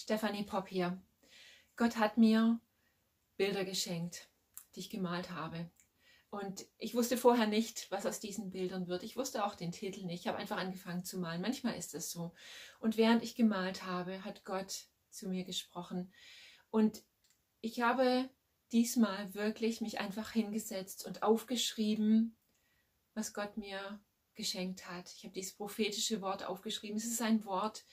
Stefanie Popp hier. Gott hat mir Bilder geschenkt, die ich gemalt habe. Und ich wusste vorher nicht, was aus diesen Bildern wird. Ich wusste auch den Titel nicht. Ich habe einfach angefangen zu malen. Manchmal ist es so. Und während ich gemalt habe, hat Gott zu mir gesprochen. Und ich habe diesmal wirklich mich einfach hingesetzt und aufgeschrieben, was Gott mir geschenkt hat. Ich habe dieses prophetische Wort aufgeschrieben. Es ist ein Wort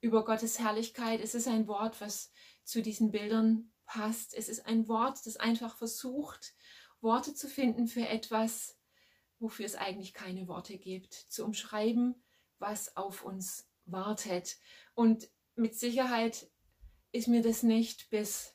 über Gottes Herrlichkeit. Es ist ein Wort, was zu diesen Bildern passt. Es ist ein Wort, das einfach versucht, Worte zu finden für etwas, wofür es eigentlich keine Worte gibt, zu umschreiben, was auf uns wartet. Und mit Sicherheit ist mir das nicht bis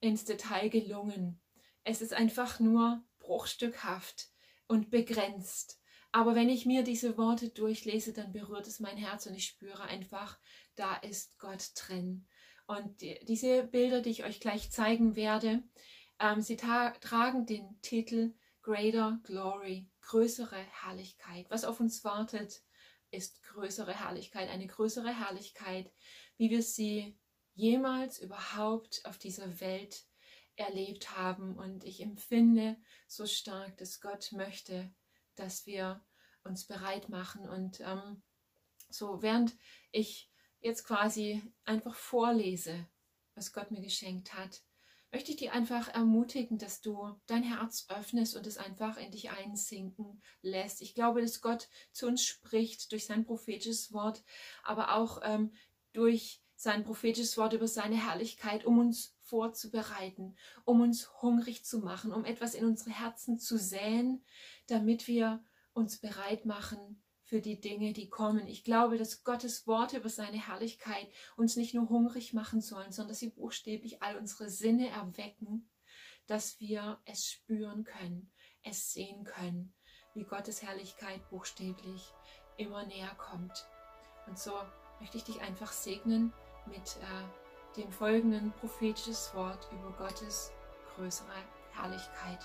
ins Detail gelungen. Es ist einfach nur bruchstückhaft und begrenzt. Aber wenn ich mir diese Worte durchlese, dann berührt es mein Herz und ich spüre einfach, da ist Gott drin. Und die, diese Bilder, die ich euch gleich zeigen werde, ähm, sie tragen den Titel Greater Glory, größere Herrlichkeit. Was auf uns wartet, ist größere Herrlichkeit, eine größere Herrlichkeit, wie wir sie jemals überhaupt auf dieser Welt erlebt haben. Und ich empfinde so stark, dass Gott möchte, dass wir uns bereit machen. Und ähm, so, während ich jetzt quasi einfach vorlese, was Gott mir geschenkt hat, möchte ich dich einfach ermutigen, dass du dein Herz öffnest und es einfach in dich einsinken lässt. Ich glaube, dass Gott zu uns spricht durch sein prophetisches Wort, aber auch ähm, durch sein prophetisches Wort über seine Herrlichkeit, um uns vorzubereiten, um uns hungrig zu machen, um etwas in unsere Herzen zu säen, damit wir uns bereit machen für die Dinge, die kommen. Ich glaube, dass Gottes Worte über seine Herrlichkeit uns nicht nur hungrig machen sollen, sondern dass sie buchstäblich all unsere Sinne erwecken, dass wir es spüren können, es sehen können, wie Gottes Herrlichkeit buchstäblich immer näher kommt. Und so möchte ich dich einfach segnen mit äh, dem folgenden prophetisches Wort über Gottes größere Herrlichkeit.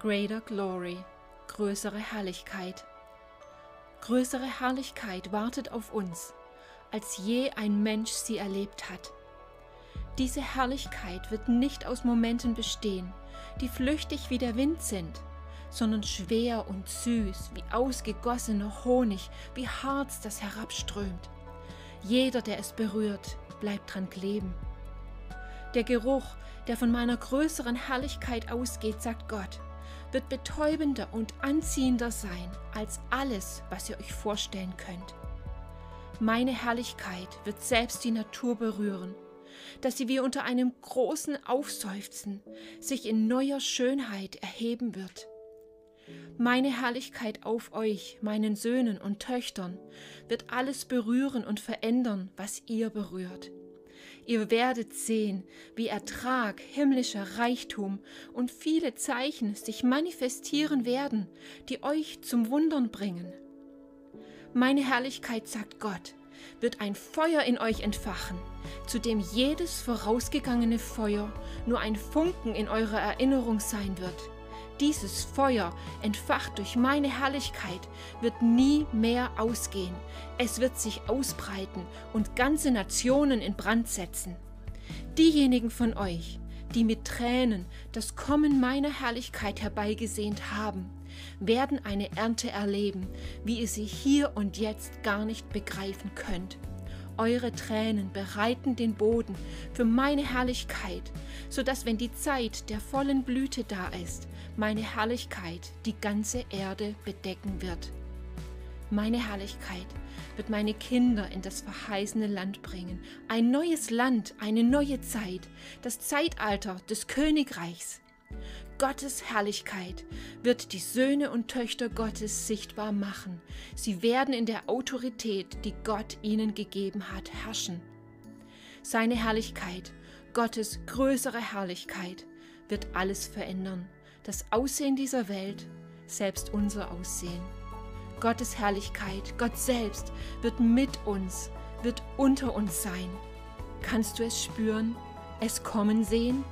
Greater Glory größere Herrlichkeit. Größere Herrlichkeit wartet auf uns, als je ein Mensch sie erlebt hat. Diese Herrlichkeit wird nicht aus Momenten bestehen, die flüchtig wie der Wind sind, sondern schwer und süß wie ausgegossener Honig, wie Harz, das herabströmt. Jeder, der es berührt, bleibt dran kleben. Der Geruch, der von meiner größeren Herrlichkeit ausgeht, sagt Gott, wird betäubender und anziehender sein als alles, was ihr euch vorstellen könnt. Meine Herrlichkeit wird selbst die Natur berühren, dass sie wie unter einem großen Aufseufzen sich in neuer Schönheit erheben wird. Meine Herrlichkeit auf euch, meinen Söhnen und Töchtern, wird alles berühren und verändern, was ihr berührt. Ihr werdet sehen, wie Ertrag, himmlischer Reichtum und viele Zeichen sich manifestieren werden, die euch zum Wundern bringen. Meine Herrlichkeit, sagt Gott, wird ein Feuer in euch entfachen, zu dem jedes vorausgegangene Feuer nur ein Funken in eurer Erinnerung sein wird dieses Feuer, entfacht durch meine Herrlichkeit, wird nie mehr ausgehen. Es wird sich ausbreiten und ganze Nationen in Brand setzen. Diejenigen von euch, die mit Tränen das Kommen meiner Herrlichkeit herbeigesehnt haben, werden eine Ernte erleben, wie ihr sie hier und jetzt gar nicht begreifen könnt. Eure Tränen bereiten den Boden für meine Herrlichkeit, so dass wenn die Zeit der vollen Blüte da ist, meine Herrlichkeit die ganze Erde bedecken wird. Meine Herrlichkeit wird meine Kinder in das verheißene Land bringen. Ein neues Land, eine neue Zeit, das Zeitalter des Königreichs. Gottes Herrlichkeit wird die Söhne und Töchter Gottes sichtbar machen. Sie werden in der Autorität, die Gott ihnen gegeben hat, herrschen. Seine Herrlichkeit, Gottes größere Herrlichkeit, wird alles verändern. Das Aussehen dieser Welt, selbst unser Aussehen. Gottes Herrlichkeit, Gott selbst, wird mit uns, wird unter uns sein. Kannst du es spüren, es kommen sehen?